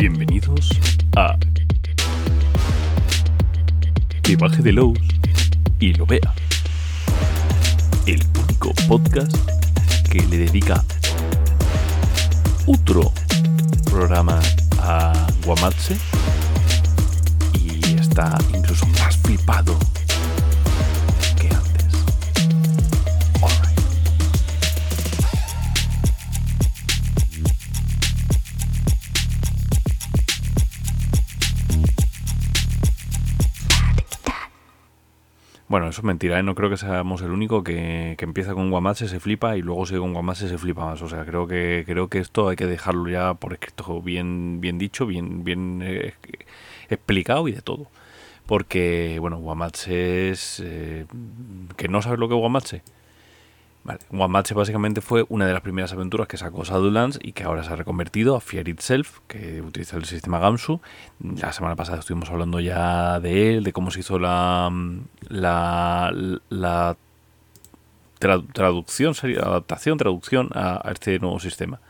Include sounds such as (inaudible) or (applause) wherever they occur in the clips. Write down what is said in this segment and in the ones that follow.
Bienvenidos a Que baje de Lowe's y lo vea. El único podcast que le dedica otro programa a Guamatse y está incluso más flipado Bueno, eso es mentira, ¿eh? no creo que seamos el único que, que empieza con Guamatse, se flipa y luego sigue con Guamatse, se flipa más. O sea, creo que creo que esto hay que dejarlo ya por escrito bien, bien dicho, bien, bien eh, explicado y de todo. Porque, bueno, Guamatse es... eh, ¿Que no sabes lo que es Guamatse? Vale, Guamatse básicamente fue una de las primeras aventuras que sacó Shadowlands y que ahora se ha reconvertido a Fear Itself, que utiliza el sistema Gamsu. La semana pasada estuvimos hablando ya de él, de cómo se hizo la, la, la tra- traducción, sería adaptación, traducción a este nuevo sistema.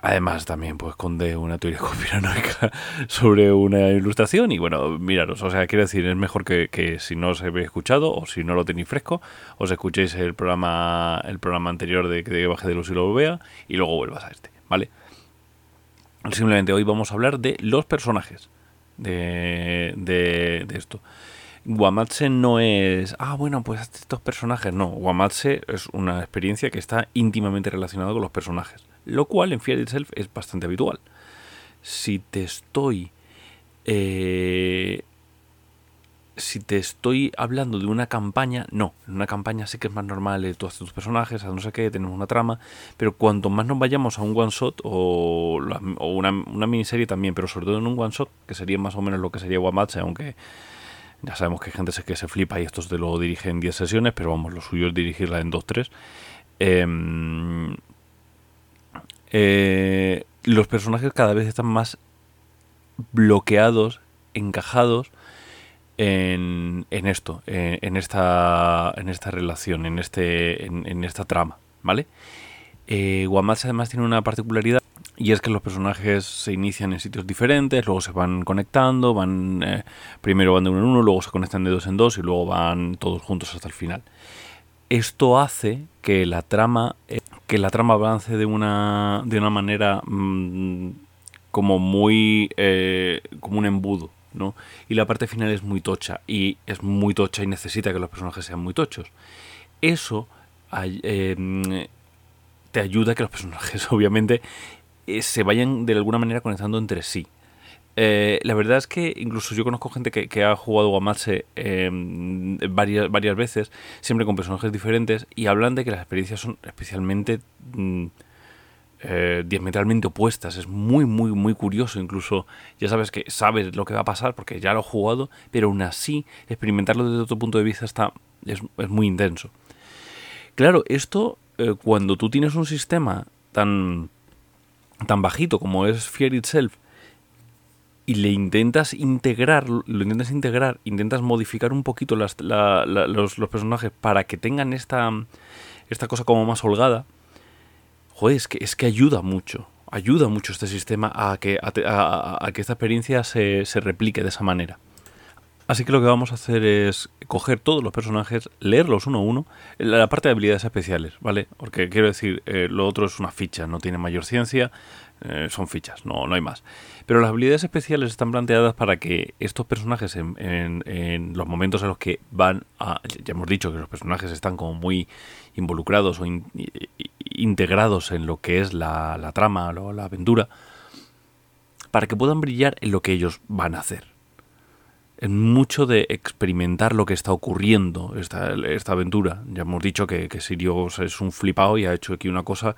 Además, también pues esconde una teoría (laughs) conspiranoica sobre una ilustración. Y bueno, miraros, o sea, quiero decir, es mejor que, que si no os habéis escuchado o si no lo tenéis fresco, os escuchéis el programa el programa anterior de que baje de los y lo vea y luego vuelvas a este, ¿vale? Simplemente hoy vamos a hablar de los personajes de, de, de esto. Guamatse no es, ah, bueno, pues estos personajes, no. Guamatse es una experiencia que está íntimamente relacionada con los personajes, lo cual en Fear Itself es bastante habitual. Si te estoy. eh, si te estoy hablando de una campaña, no. En una campaña sí que es más normal, eh, tú haces tus personajes, no sé qué, tenemos una trama, pero cuanto más nos vayamos a un one shot o, o una, una miniserie también, pero sobre todo en un one shot, que sería más o menos lo que sería Guamatse, aunque ya sabemos que hay gente que se flipa y esto te lo dirige en 10 sesiones, pero vamos, lo suyo es dirigirla en 2-3. Em, eh, los personajes cada vez están más bloqueados, encajados en, en esto, en, esta, en esta relación, en, este, en, en esta trama, ¿vale? Eh, Guamatse además tiene una particularidad y es que los personajes se inician en sitios diferentes, luego se van conectando, van eh, primero van de uno en uno, luego se conectan de dos en dos y luego van todos juntos hasta el final. Esto hace que la trama eh, que la trama avance de una de una manera mm, como muy eh, como un embudo, ¿no? Y la parte final es muy tocha y es muy tocha y necesita que los personajes sean muy tochos. Eso eh, te ayuda a que los personajes, (laughs) obviamente, eh, se vayan de alguna manera conectando entre sí. Eh, la verdad es que incluso yo conozco gente que, que ha jugado Guamatse eh, varias, varias veces, siempre con personajes diferentes, y hablan de que las experiencias son especialmente mm, eh, diametralmente opuestas. Es muy, muy, muy curioso. Incluso ya sabes que sabes lo que va a pasar porque ya lo has jugado, pero aún así experimentarlo desde otro punto de vista está, es, es muy intenso. Claro, esto eh, cuando tú tienes un sistema tan, tan bajito como es Fear Itself y le intentas integrar, lo intentas integrar, intentas modificar un poquito las- la- los, los personajes para que tengan esta, esta cosa como más holgada, joder, es que, es que ayuda mucho. Ayuda mucho este sistema a que, a, que esta experiencia se, se replique de esa manera. Así que lo que vamos a hacer es coger todos los personajes, leerlos uno a uno, la parte de habilidades especiales, ¿vale? Porque quiero decir, eh, lo otro es una ficha, no tiene mayor ciencia, eh, son fichas, no, no hay más. Pero las habilidades especiales están planteadas para que estos personajes, en, en- los momentos en los que van a. Ya hemos dicho que los personajes están como muy involucrados o in- integrados en lo que es la, la trama o la aventura, para que puedan brillar en lo que ellos van a hacer en mucho de experimentar lo que está ocurriendo esta, esta aventura. Ya hemos dicho que, que es un flipado y ha hecho aquí una cosa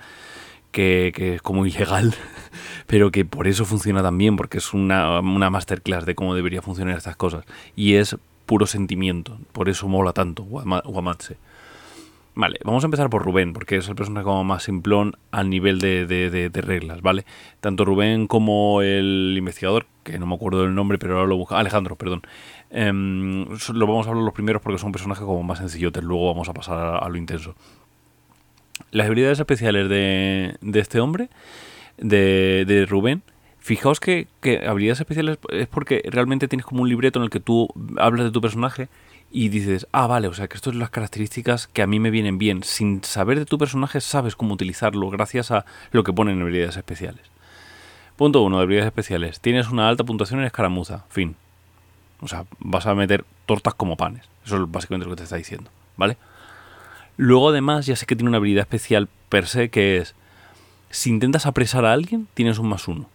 que, que es como ilegal, (laughs) pero que por eso funciona tan bien, porque es una, una masterclass de cómo debería funcionar estas cosas. Y es puro sentimiento, por eso mola tanto Guama- Guamatse. Vale, vamos a empezar por Rubén, porque es el personaje como más simplón al nivel de, de- de- de reglas, ¿vale? Tanto Rubén como el investigador, que no me acuerdo del nombre, pero ahora lo busco. Alejandro, perdón. Em, lo vamos a hablar los primeros porque son personajes como más sencillotes, luego vamos a pasar a lo intenso. Las habilidades especiales de, de este hombre, de, de Rubén, Fijaos que, que habilidades especiales es porque realmente tienes como un libreto en el que tú hablas de tu personaje y dices, ah, vale, o sea que esto es las características que a mí me vienen bien. Sin saber de tu personaje, sabes cómo utilizarlo gracias a lo que ponen en habilidades especiales. Punto 1 de habilidades especiales. Tienes una alta puntuación en escaramuza. Fin. O sea, vas a meter tortas como panes. Eso es básicamente lo que te está diciendo. ¿Vale? Luego, además, ya sé que tiene una habilidad especial per se que es: si intentas apresar a alguien, tienes un más uno.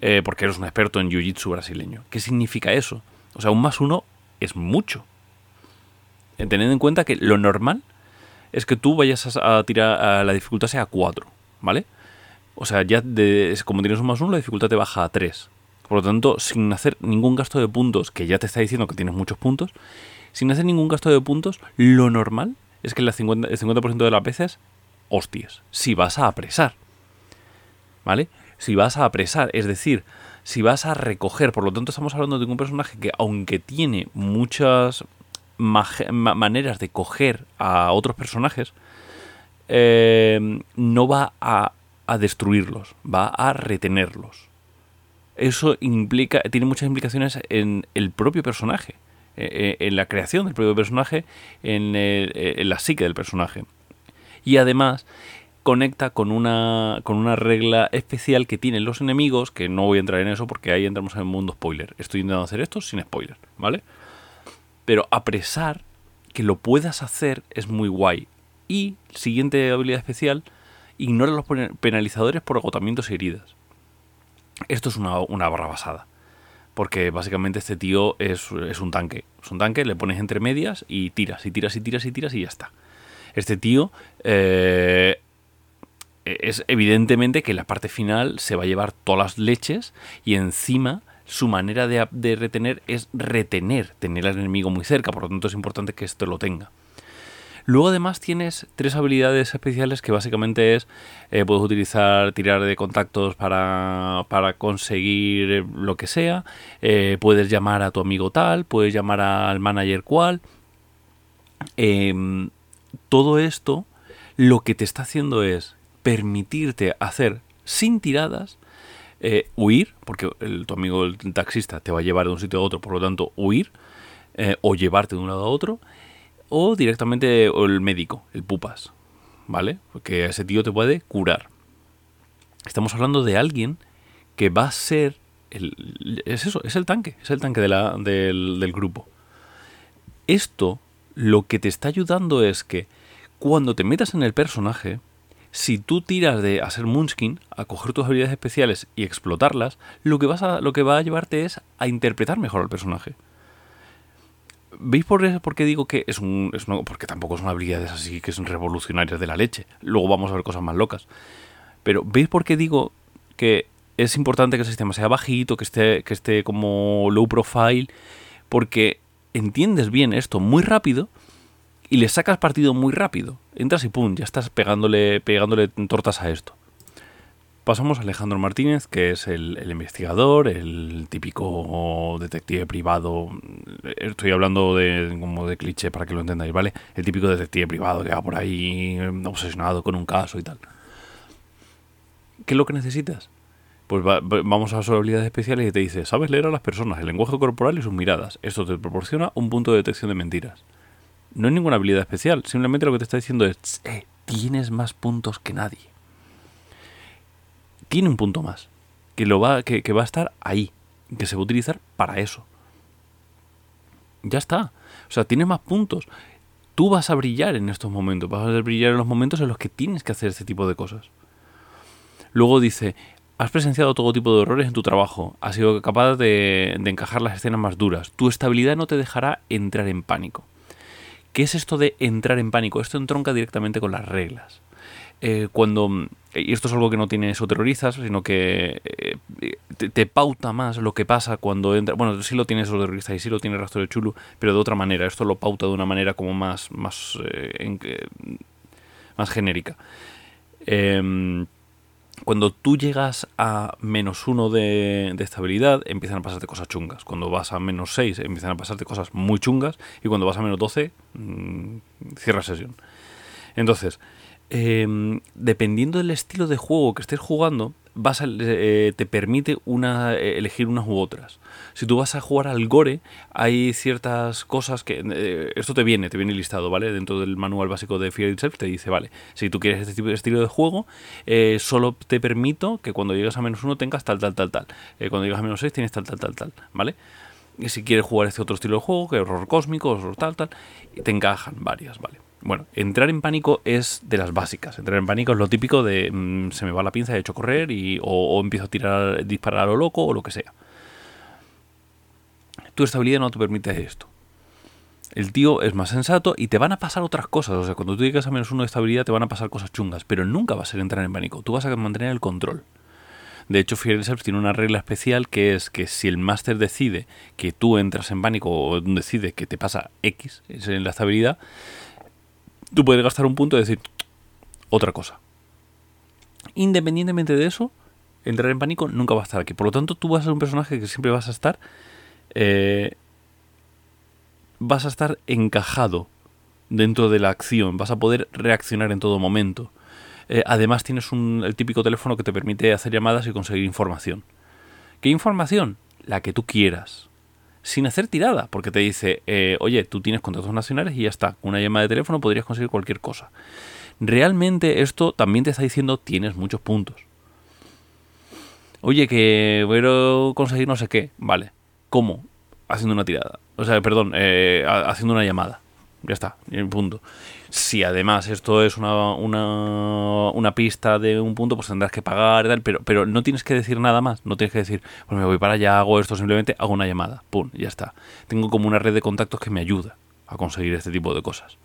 Eh, porque eres un experto en jiu-jitsu brasileño. ¿Qué significa eso? O sea, un más uno es mucho. Teniendo en cuenta que lo normal es que tú vayas a, tirar a la dificultad sea 4, ¿vale? O sea, ya de, como tienes un más 1, la dificultad te baja a 3. Por lo tanto, sin hacer ningún gasto de puntos, que ya te está diciendo que tienes muchos puntos, sin hacer ningún gasto de puntos, lo normal es que el 50%, el 50 de las veces, hostias, si vas a apresar. ¿Vale? Si vas a apresar, es decir, si vas a recoger. Por lo tanto, estamos hablando de un personaje que, aunque tiene muchas maneras de coger a otros personajes, eh, no va a, destruirlos, va a retenerlos. Eso implica, tiene muchas implicaciones en el propio personaje, eh, eh, en la creación del propio personaje, en, en la psique del personaje. Y además, conecta con una, con una regla especial que tienen los enemigos, que no voy a entrar en eso porque ahí entramos en el mundo spoiler. Estoy intentando hacer esto sin spoiler, ¿vale? Pero apresar, que lo puedas hacer, es muy guay. Y, siguiente habilidad especial, ignora los penalizadores por agotamientos y heridas. Esto es una, una barra basada. Porque básicamente este tío es, es un tanque. Es un tanque, le pones entre medias y tiras, y tiras, y tiras, y tiras, y ya está. Este tío eh, es evidentemente que la parte final se va a llevar todas las leches y encima su manera de, retener es retener, tener al enemigo muy cerca, por lo tanto es importante que esto lo tenga. Luego además tienes tres habilidades especiales que básicamente es, eh, puedes utilizar tirar de contactos para, para conseguir lo que sea, eh, puedes llamar a tu amigo tal, puedes llamar al manager cual. Em, todo esto lo que te está haciendo es permitirte hacer sin tiradas, eh, huir, porque el, tu amigo el taxista te va a llevar de un sitio a otro, por lo tanto, huir, o llevarte de un lado a otro, o directamente el médico, el pupas, ¿vale? Porque ese tío te puede curar. Estamos hablando de alguien que va a ser. El, es eso, es el tanque, es el tanque del, del grupo. Esto lo que te está ayudando es que cuando te metas en el personaje, si tú tiras de hacer Moonskin, a coger tus habilidades especiales y explotarlas, lo que, vas a, lo que va a llevarte es a interpretar mejor al personaje. ¿Veis por, por qué digo que es un, es Porque tampoco son habilidades así que son revolucionarias de la leche. Luego vamos a ver cosas más locas. Pero ¿veis por qué digo que es importante que el sistema sea bajito, que esté, que esté como low profile? Porque entiendes bien esto muy rápido y le sacas partido muy rápido. Entras y pum, ya estás pegándole, pegándole tortas a esto. Pasamos a Alejandro Martínez, que es el, investigador, el típico detective privado. Estoy hablando de, como de cliché para que lo entendáis, ¿vale? El típico detective privado que va por ahí obsesionado con un caso y tal. ¿Qué es lo que necesitas? Pues vamos a las habilidades especiales y te dice, sabes leer a las personas, el lenguaje corporal y sus miradas. Esto te proporciona un punto de detección de mentiras. No es ninguna habilidad especial, simplemente lo que te está diciendo es, eh, tienes más puntos que nadie. Tiene un punto más, que, lo va, que, va a estar ahí, que se va a utilizar para eso. Ya está. O sea, tienes más puntos. Tú vas a brillar en estos momentos, vas a brillar en los momentos en los que tienes que hacer este tipo de cosas. Luego dice, has presenciado todo tipo de errores en tu trabajo, has sido capaz de, de encajar las escenas más duras, tu estabilidad no te dejará entrar en pánico. ¿Qué es esto de entrar en pánico? Esto entronca directamente con las reglas. Eh, cuando y esto es algo que no tiene eso terrorizas, sino que eh, te, pauta más lo que pasa cuando entra. Bueno, sí lo tiene eso terroristas y sí lo tiene rastro de chulo, pero de otra manera. Esto lo pauta de una manera como más, más, eh, más genérica. Em, cuando tú llegas a menos uno de, estabilidad, empiezan a pasarte cosas chungas. Cuando vas a menos 6, empiezan a pasarte cosas muy chungas. Y cuando vas a menos 12, mm, cierra sesión. Entonces, em, dependiendo del estilo de juego que estés jugando, eh, te permite una, eh, elegir unas u otras. Si tú vas a jugar al gore, hay ciertas cosas que... Eh, esto te viene, te viene listado, ¿vale? Dentro del manual básico de Fear Itself te dice, vale, si tú quieres este tipo de estilo de juego, solo te permito que cuando llegas a menos uno tengas tal, tal, tal, tal. cuando llegas a menos 6 tienes tal, tal, tal, tal, ¿vale? Y si quieres jugar este otro estilo de juego, que horror cósmico, horror tal, tal, te encajan varias, ¿vale? Bueno, entrar en pánico es de las básicas. Entrar en pánico es lo típico de mm, se me va la pinza, he hecho correr y, o, empiezo a tirar, disparar a lo loco o lo que sea. Tu estabilidad no te permite esto. El tío es más sensato y te van a pasar otras cosas. O sea, cuando tú llegas a menos uno de estabilidad te van a pasar cosas chungas, pero nunca va a ser entrar en pánico. Tú vas a mantener el control. De hecho, Self tiene una regla especial que es que si el máster decide que tú entras en pánico o decide que te pasa X en la estabilidad, tú puedes gastar un punto y decir otra cosa. Independientemente de eso, entrar en pánico nunca va a estar aquí. Por lo tanto, tú vas a ser un personaje que siempre vas a estar. Eh, vas a estar encajado dentro de la acción. Vas a poder reaccionar en todo momento. Eh, además, tienes un, el típico teléfono que te permite hacer llamadas y conseguir información. ¿Qué información? La que tú quieras sin hacer tirada, porque te dice, eh, oye, tú tienes contactos nacionales y ya está, una llamada de teléfono podrías conseguir cualquier cosa. Realmente esto también te está diciendo, tienes muchos puntos. Oye, que a conseguir no sé qué, vale. ¿Cómo? Haciendo una tirada. O sea, perdón, eh, haciendo una llamada. Ya está, punto. Si además esto es una, una, pista de un punto, pues tendrás que pagar tal, pero, pero no tienes que decir nada más. No tienes que decir, pues me voy para allá, hago esto, simplemente hago una llamada. Pum, ya está. Tengo como una red de contactos que me ayuda a conseguir este tipo de cosas.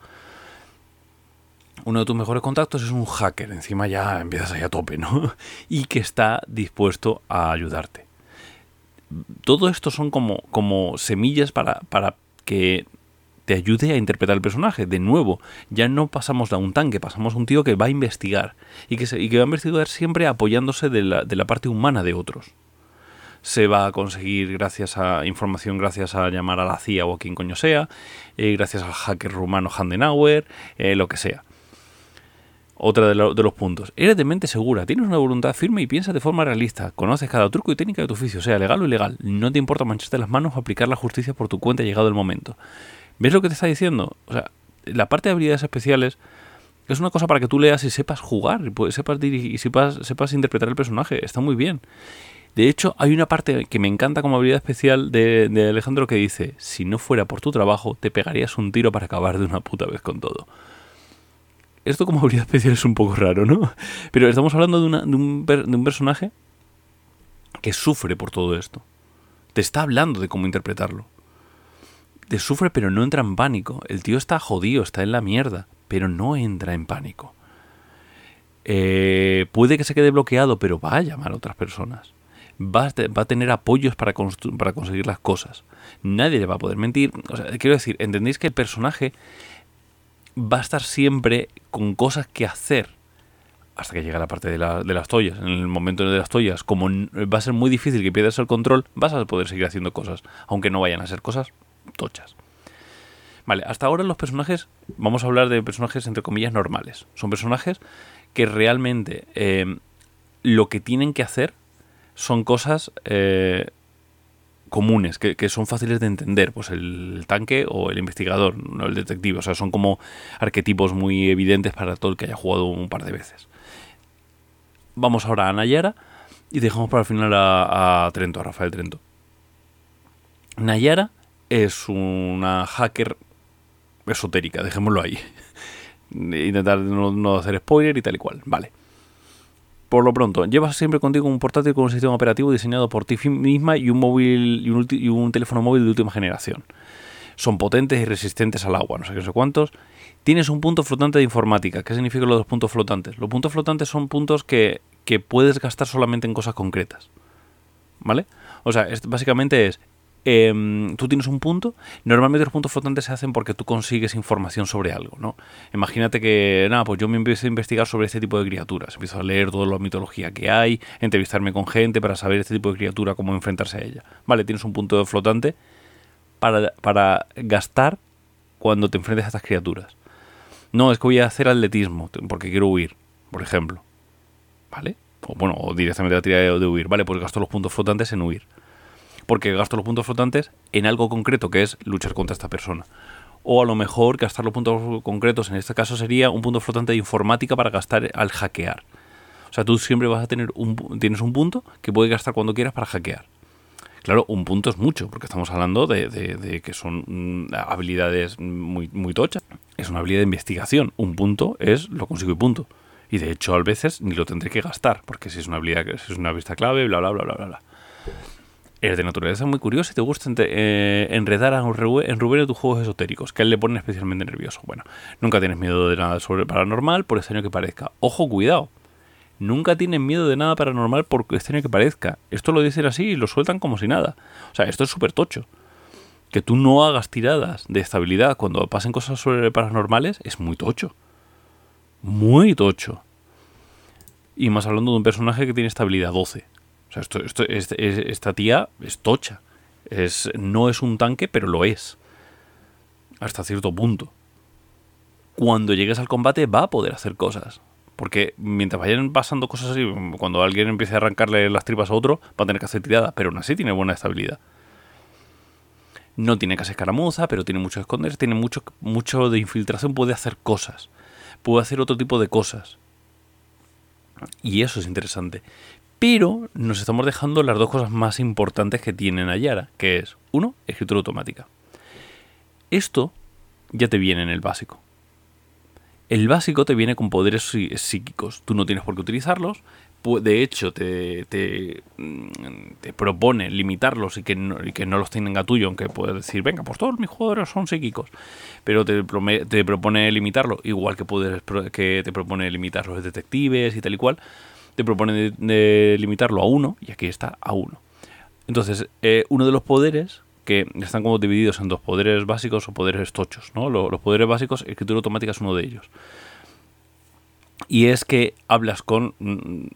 Uno de tus mejores contactos es un hacker, encima ya empiezas ahí a tope, ¿no? (laughs) Y que está dispuesto a ayudarte. Todo esto son como, como semillas para, para que te ayude a interpretar el personaje. De nuevo, ya no pasamos de un tanque, pasamos a un tío que va a investigar y que, va a investigar siempre apoyándose de la, parte humana de otros se va a conseguir gracias a información, gracias a llamar a la CIA o a quien coño sea, eh, gracias al hacker rumano Handenauer, eh, lo que sea. Otra de, de, los puntos. Eres de mente segura, tienes una voluntad firme y piensas de forma realista. Conoces cada truco y técnica de tu oficio, sea legal o ilegal. No te importa mancharte las manos o aplicar la justicia por tu cuenta llegado el momento. ¿Ves lo que te está diciendo? O sea, la parte de habilidades especiales es una cosa para que tú leas y sepas jugar, y sepas dirigir, y sepas, interpretar el personaje. Está muy bien. De hecho, hay una parte que me encanta como habilidad especial de, Alejandro que dice, si no fuera por tu trabajo, te pegarías un tiro para acabar de una puta vez con todo. Esto como habilidad especial es un poco raro, ¿no? Pero estamos hablando de, un, de un personaje que sufre por todo esto. Te está hablando de cómo interpretarlo te sufre pero no entra en pánico. El tío está jodido, está en la mierda, pero no entra en pánico. Eh, puede que se quede bloqueado, pero va a llamar a otras personas. Va a, tener apoyos para, para, conseguir las cosas. Nadie le va a poder mentir. O sea, quiero decir, entendéis que el personaje va a estar siempre con cosas que hacer hasta que llega la parte de, de, las toallas. En el momento de las toallas, como va a ser muy difícil que pierdas el control, vas a poder seguir haciendo cosas, aunque no vayan a ser cosas tochas. Vale, hasta ahora los personajes, vamos a hablar de personajes entre comillas normales. Son personajes que realmente eh, lo que tienen que hacer son cosas eh, comunes, que, son fáciles de entender. Pues el tanque o el investigador, no el detective. O sea, son como arquetipos muy evidentes para todo el que haya jugado un par de veces. Vamos ahora a Nayara y dejamos para el final a, a Trento, a Rafael Trento. Nayara es una hacker esotérica, dejémoslo ahí. (laughs) Intentar no, hacer spoiler y tal y cual. Vale. Por lo pronto, llevas siempre contigo un portátil con un sistema operativo diseñado por ti misma y un móvil y un, teléfono móvil de última generación. Son potentes y resistentes al agua, no sé qué, no sé cuántos. Tienes un punto flotante de informática. ¿Qué significa lo de los puntos flotantes? Los puntos flotantes son puntos que, que puedes gastar solamente en cosas concretas. ¿Vale? O sea, básicamente es, Em, tú tienes un punto, normalmente los puntos flotantes se hacen porque tú consigues información sobre algo, ¿no? Imagínate que, nada, pues yo me empiezo a investigar sobre este tipo de criaturas, empiezo a leer toda la mitología que hay, entrevistarme con gente para saber este tipo de criatura, cómo enfrentarse a ella. Vale, tienes un punto flotante para, gastar cuando te enfrentes a estas criaturas. No, es que voy a hacer atletismo porque quiero huir, por ejemplo. ¿Vale? O bueno, directamente la tirada de huir. Vale, pues gasto los puntos flotantes en huir. Porque gasto los puntos flotantes en algo concreto que es luchar contra esta persona. O a lo mejor gastar los puntos concretos, en este caso sería un punto flotante de informática para gastar al hackear. O sea, tú siempre vas a tener un, tienes un punto que puedes gastar cuando quieras para hackear. Claro, un punto es mucho, porque estamos hablando de, que son mm, habilidades muy, muy tochas. Es una habilidad de investigación. Un punto es lo consigo y punto. Y de hecho, a veces ni lo tendré que gastar, porque si es una habilidad, si es una vista clave, bla, bla, bla, bla, bla, Eres de naturaleza muy curioso y te gusta eh, enredar a un en Rubén tus juegos esotéricos, que a él le pone especialmente nervioso. Bueno, nunca tienes miedo de nada sobre paranormal, por extraño que parezca. Ojo, cuidado nunca tienen miedo de nada paranormal por extraño que parezca. Esto lo dicen así y lo sueltan como si nada. O sea, esto es súper tocho. Que tú no hagas tiradas de estabilidad cuando pasen cosas sobre paranormales es muy tocho. Muy tocho. Y más hablando de un personaje que tiene estabilidad 12. O sea, esto, esto, esta tía es tocha. Es, no es un tanque, pero lo es. Hasta cierto punto. Cuando llegues al combate va a poder hacer cosas. Porque mientras vayan pasando cosas así, cuando alguien empiece a arrancarle las tripas a otro, va a tener que hacer tirada, pero aún así tiene buena estabilidad. No tiene casi escaramuza, pero tiene mucho de esconderse, tiene mucho, mucho de infiltración, puede hacer cosas. Puede hacer otro tipo de cosas. Y eso es interesante. Pero nos estamos dejando las dos cosas más importantes que tiene Nayara, que es, uno, escritura automática. Esto ya te viene en el básico. El básico te viene con poderes psíquicos. Tú no tienes por qué utilizarlos. De hecho, te, te, mm, propone limitarlos y que, no, que no los tenga tuyo, aunque puedes decir, venga, pues todos mis jugadores son psíquicos. Pero te, te propone limitarlo, igual que, puedes, que te propone limitar los detectives y tal y cual. Te propone limitarlo a uno, y aquí está a uno. Entonces, eh, uno de los poderes que están como divididos en dos poderes básicos o poderes tochos. ¿no? Los, poderes básicos, escritura automática es uno de ellos. Y es que hablas con. Mm,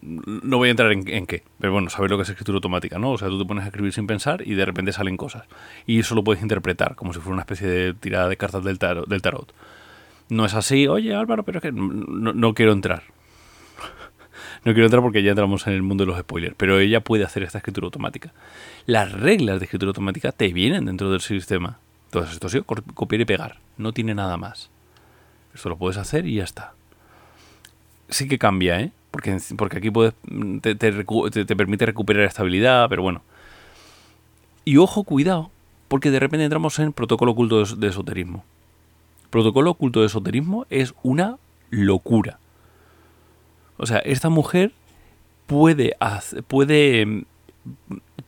no voy a entrar en, qué, pero bueno, sabes lo que es escritura automática, ¿no? O sea, tú te pones a escribir sin pensar y de repente salen cosas. Y eso lo puedes interpretar como si fuera una especie de tirada de cartas del tarot. Del tarot. No es así, oye Álvaro, pero es que no quiero entrar. No quiero entrar porque ya entramos en el mundo de los spoilers, pero ella puede hacer esta escritura automática. Las reglas de escritura automática te vienen dentro del sistema. Entonces esto sí, copiar y pegar. No tiene nada más. Esto lo puedes hacer y ya está. Sí que cambia, ¿eh? Porque, porque aquí puedes, te, te permite recuperar estabilidad, pero bueno. Y ojo, cuidado, porque de repente entramos en protocolo oculto de esoterismo. Protocolo oculto de esoterismo es una locura. O sea, esta mujer puede, puede mm,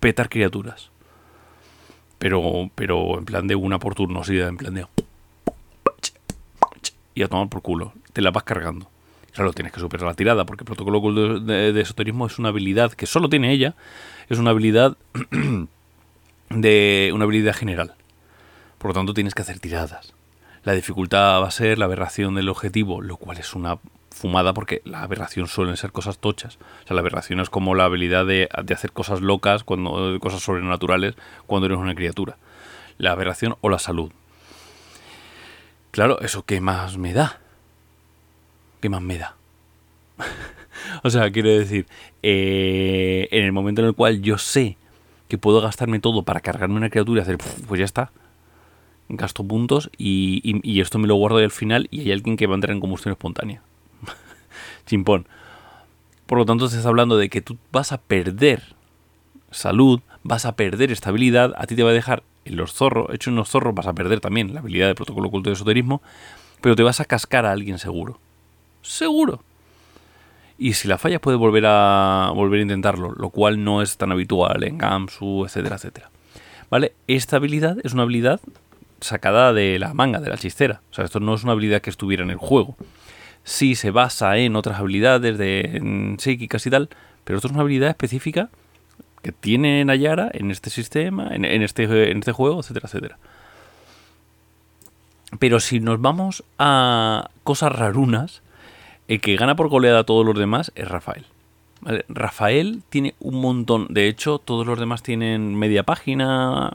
petar criaturas. Pero, pero en plan de una por turno, sí, en plan de... Y a tomar por culo. Te la vas cargando. Claro, tienes que superar la tirada, porque el protocolo de, de esoterismo es una habilidad que solo tiene ella. Es una habilidad (clears throat) de una habilidad general. Por lo tanto, tienes que hacer tiradas. La dificultad va a ser la aberración del objetivo, lo cual es una fumada porque la aberración suelen ser cosas tochas. O sea, la aberración es como la habilidad de, hacer cosas locas, cuando, cosas sobrenaturales, cuando eres una criatura. La aberración o la salud. Claro, ¿eso qué más me da? ¿Qué más me da? (laughs) o sea, quiero decir, eh, en el momento en el cual yo sé que puedo gastarme todo para cargarme una criatura y hacer, pues ya está, gasto puntos y, y, esto me lo guardo al final y hay alguien que va a entrar en combustión espontánea chimpón. Por lo tanto, estás hablando de que tú vas a perder salud, vas a perder estabilidad, a ti te va a dejar en los zorros, hecho en los zorros vas a perder también la habilidad de protocolo oculto de esoterismo, pero te vas a cascar a alguien seguro. Seguro. Y si la fallas puedes volver a volver a intentarlo, lo cual no es tan habitual en Gamsu, etcétera, etcétera. ¿Vale? Esta habilidad es una habilidad sacada de la manga, de la chistera. O sea, esto no es una habilidad que estuviera en el juego sí se basa en otras habilidades de psíquicas y tal, pero esto es una habilidad específica que tiene Nayara en este sistema, en, este, en este juego, etcétera, etcétera. Pero si nos vamos a cosas rarunas, el que gana por goleada a todos los demás es Rafael. Rafael tiene un montón, de hecho todos los demás tienen media página,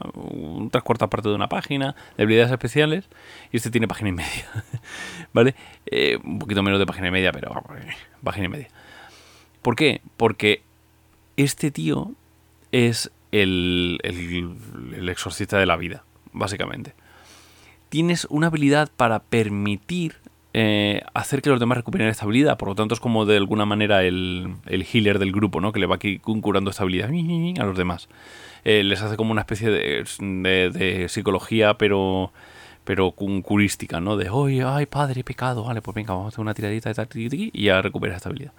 tres cuartas parte de una página de habilidades especiales y este tiene página y media, (laughs) ¿vale? Eh, un poquito menos de página y media, pero página y media. ¿Por qué? Porque este tío es el, el exorcista de la vida, básicamente. Tienes una habilidad para permitir eh, hacer que los demás recuperen estabilidad. Por lo tanto, es como de alguna manera el, el healer del grupo, ¿no? Que le va aquí curando estabilidad a los demás. Eh, les hace como una especie de, de, psicología, pero pero curística, ¿no? De, oye, ay, padre, pecado, vale, pues venga, vamos a hacer una tiradita de tal, y ya recupera estabilidad.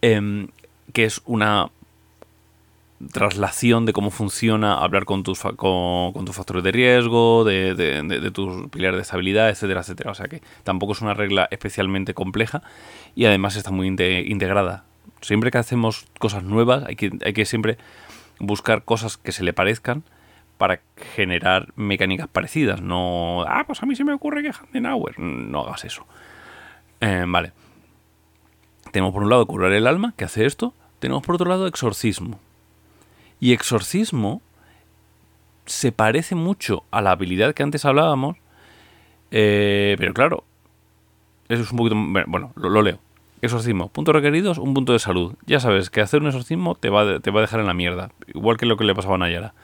Em, que es una traslación de cómo funciona hablar con tus, con, tus factores de riesgo, de, de, tus pilares de estabilidad, etcétera, etcétera. O sea que tampoco es una regla especialmente compleja y además está muy integrada. Siempre que hacemos cosas nuevas hay que, hay que siempre buscar cosas que se le parezcan para generar mecánicas parecidas. No, ah, pues a mí se me ocurre que Handenauer. No hagas eso. Eh, vale. Tenemos por un lado curar el alma, que hace esto. Tenemos por otro lado exorcismo. Y exorcismo se parece mucho a la habilidad que antes hablábamos, eh, pero claro, eso es un poquito... Bueno, lo, leo. Exorcismo. Puntos requeridos, un punto de salud. Ya sabes que hacer un exorcismo te va, te va a dejar en la mierda. Igual que lo que le pasaba a Nayara.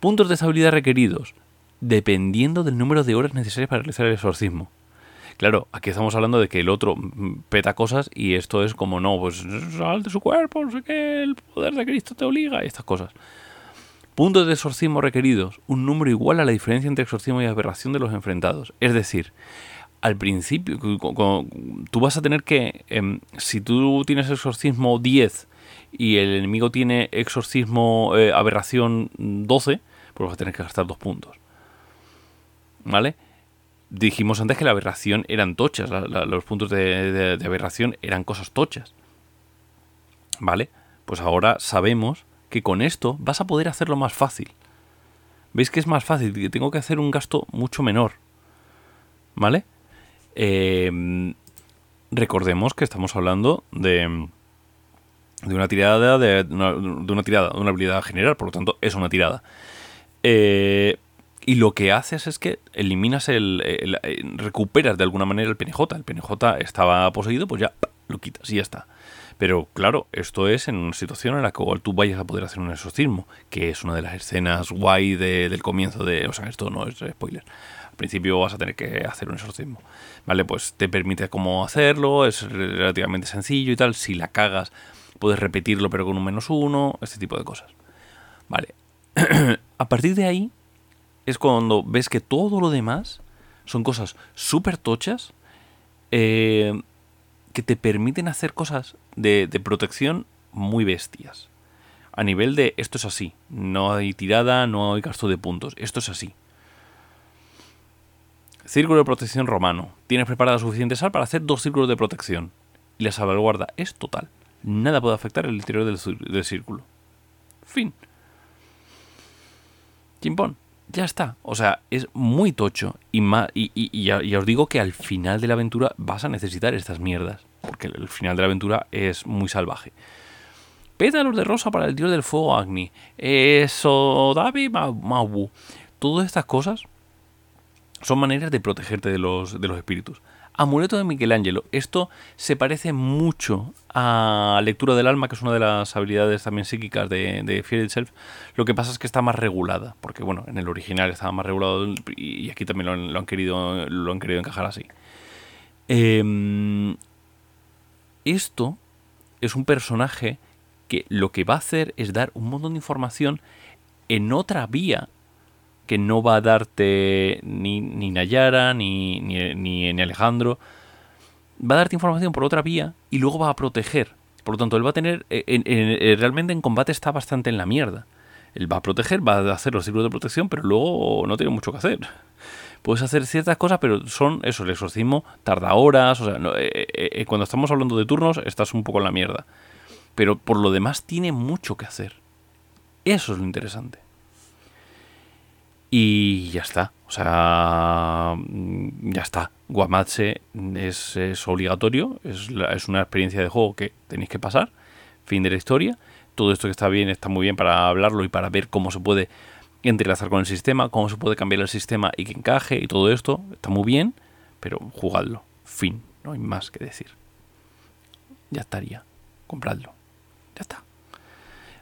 Puntos de estabilidad requeridos. Dependiendo del número de horas necesarias para realizar el exorcismo. Claro, aquí estamos hablando de que el otro peta cosas y esto es como, no, pues sal de su cuerpo, sé qué, el poder de Cristo te obliga y estas cosas. Puntos de exorcismo requeridos, un número igual a la diferencia entre exorcismo y aberración de los enfrentados. Es decir, al principio, tú vas a tener que, em, si tú tienes exorcismo 10 y el enemigo tiene exorcismo eh, aberración 12, pues vas a tener que gastar dos puntos. ¿Vale? Dijimos antes que la aberración eran tochas, los puntos de, aberración eran cosas tochas. ¿Vale? Pues ahora sabemos que con esto vas a poder hacerlo más fácil. ¿Veis que es más fácil? Que tengo que hacer un gasto mucho menor. ¿Vale? Em, recordemos que estamos hablando de, de una tirada de, de, una, tirada, de una habilidad general, por lo tanto es una tirada. Eh, y lo que haces es que eliminas el, eh, recuperas de alguna manera el PNJ. El PNJ estaba poseído, pues ya lo quitas y ya está. Pero claro, esto es en una situación en la que tú vayas a poder hacer un exorcismo, que es una de las escenas guay del comienzo de... O sea, esto no es spoiler. Al principio vas a tener que hacer un exorcismo. ¿Vale? Pues te permite cómo hacerlo, es relativamente sencillo y tal. Si la cagas, puedes repetirlo pero con un menos uno, este tipo de cosas. Vale. (clears throat) a partir de ahí es cuando ves que todo lo demás son cosas súper tochas eh, que te permiten hacer cosas de, protección muy bestias. A nivel de esto es así, no hay tirada, no hay gasto de puntos, esto es así. Círculo de protección romano. Tienes preparada suficiente sal para hacer dos círculos de protección. Y la salvaguarda es total. Nada puede afectar el interior del, del círculo. Fin. Chimpón ya está. O sea, es muy tocho. Y, y, ya, os digo que al final de la aventura vas a necesitar estas mierdas. Porque el final de la aventura es muy salvaje. Pétalos de rosa para el dios del fuego Agni. Eso, Davi Mabu. Todas estas cosas son maneras de protegerte de los, de los espíritus. Amuleto de Michelangelo. Esto se parece mucho a Lectura del Alma, que es una de las habilidades también psíquicas de, de Fear Itself. Lo que pasa es que está más regulada, porque bueno, en el original estaba más regulado y aquí también lo han, querido, lo han querido encajar así. Em, esto es un personaje que lo que va a hacer es dar un montón de información en otra vía que no va a darte ni, ni Nayara, ni, ni, ni, Alejandro. Va a darte información por otra vía y luego va a proteger. Por lo tanto, él va a tener. Eh, eh, realmente en combate está bastante en la mierda. Él va a proteger, va a hacer los ciclos de protección, pero luego no tiene mucho que hacer. (laughs) Puedes hacer ciertas cosas, pero son eso, el exorcismo tarda horas. O sea, eh, cuando estamos hablando de turnos, estás un poco en la mierda. Pero por lo demás, tiene mucho que hacer. Eso es lo interesante. Y ya está. O sea, mm, ya está. Guamatse es, obligatorio, es, es, una experiencia de juego que tenéis que pasar. Fin de la historia. Todo esto que está bien, está muy bien para hablarlo y para ver cómo se puede entrelazar con el sistema, cómo se puede cambiar el sistema y que encaje y todo esto. Está muy bien, pero jugadlo. Fin. No hay más que decir. Ya estaría. Compradlo. Ya está.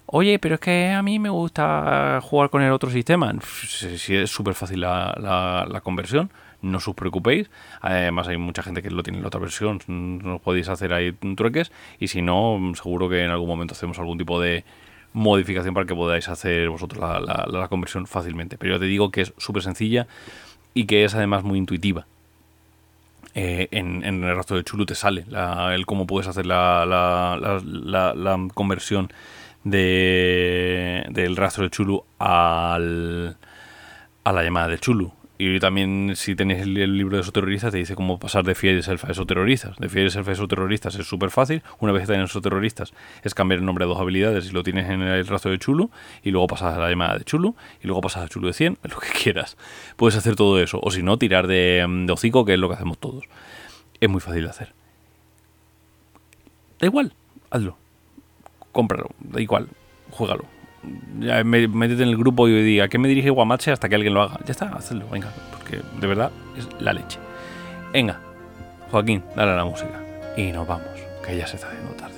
Oye, pero es que a mí me gusta jugar con el otro sistema. Si es súper fácil la, la, conversión, no os preocupéis. Además, hay mucha gente que lo tiene en la otra versión. No podéis hacer ahí trueques. Y si no, seguro que en algún momento hacemos algún tipo de modificación para que podáis hacer vosotros la, la conversión fácilmente. Pero yo te digo que es súper sencilla y que es además muy intuitiva. Eh, en, el rastro de Chulu te sale el cómo puedes hacer la, la, conversión de, del rastro de Chulu al, a la llamada de Chulu. Y también, si tenéis el, libro de esos terroristas, te dice cómo pasar de Fiel Self a terroristas. De Fiel Self a esos terroristas es súper fácil. Una vez que tienes esos terroristas, es cambiar el nombre a dos habilidades y lo tienes en el rastro de Chulu. Y luego pasas a la llamada de Chulu. Y luego pasas a Chulu de 100, (laughs) lo que quieras. Puedes hacer todo eso. O si no, tirar de, de hocico, que es lo que hacemos todos. Es muy fácil de hacer. Da igual, hazlo. Cómpralo, da igual, juégalo ya métete en el grupo y diga que me dirige Guamache hasta que alguien lo haga. Ya está, hazlo, venga, porque de verdad es la leche. Venga, Joaquín, dale a la música. Y nos vamos, que ya se está haciendo tarde.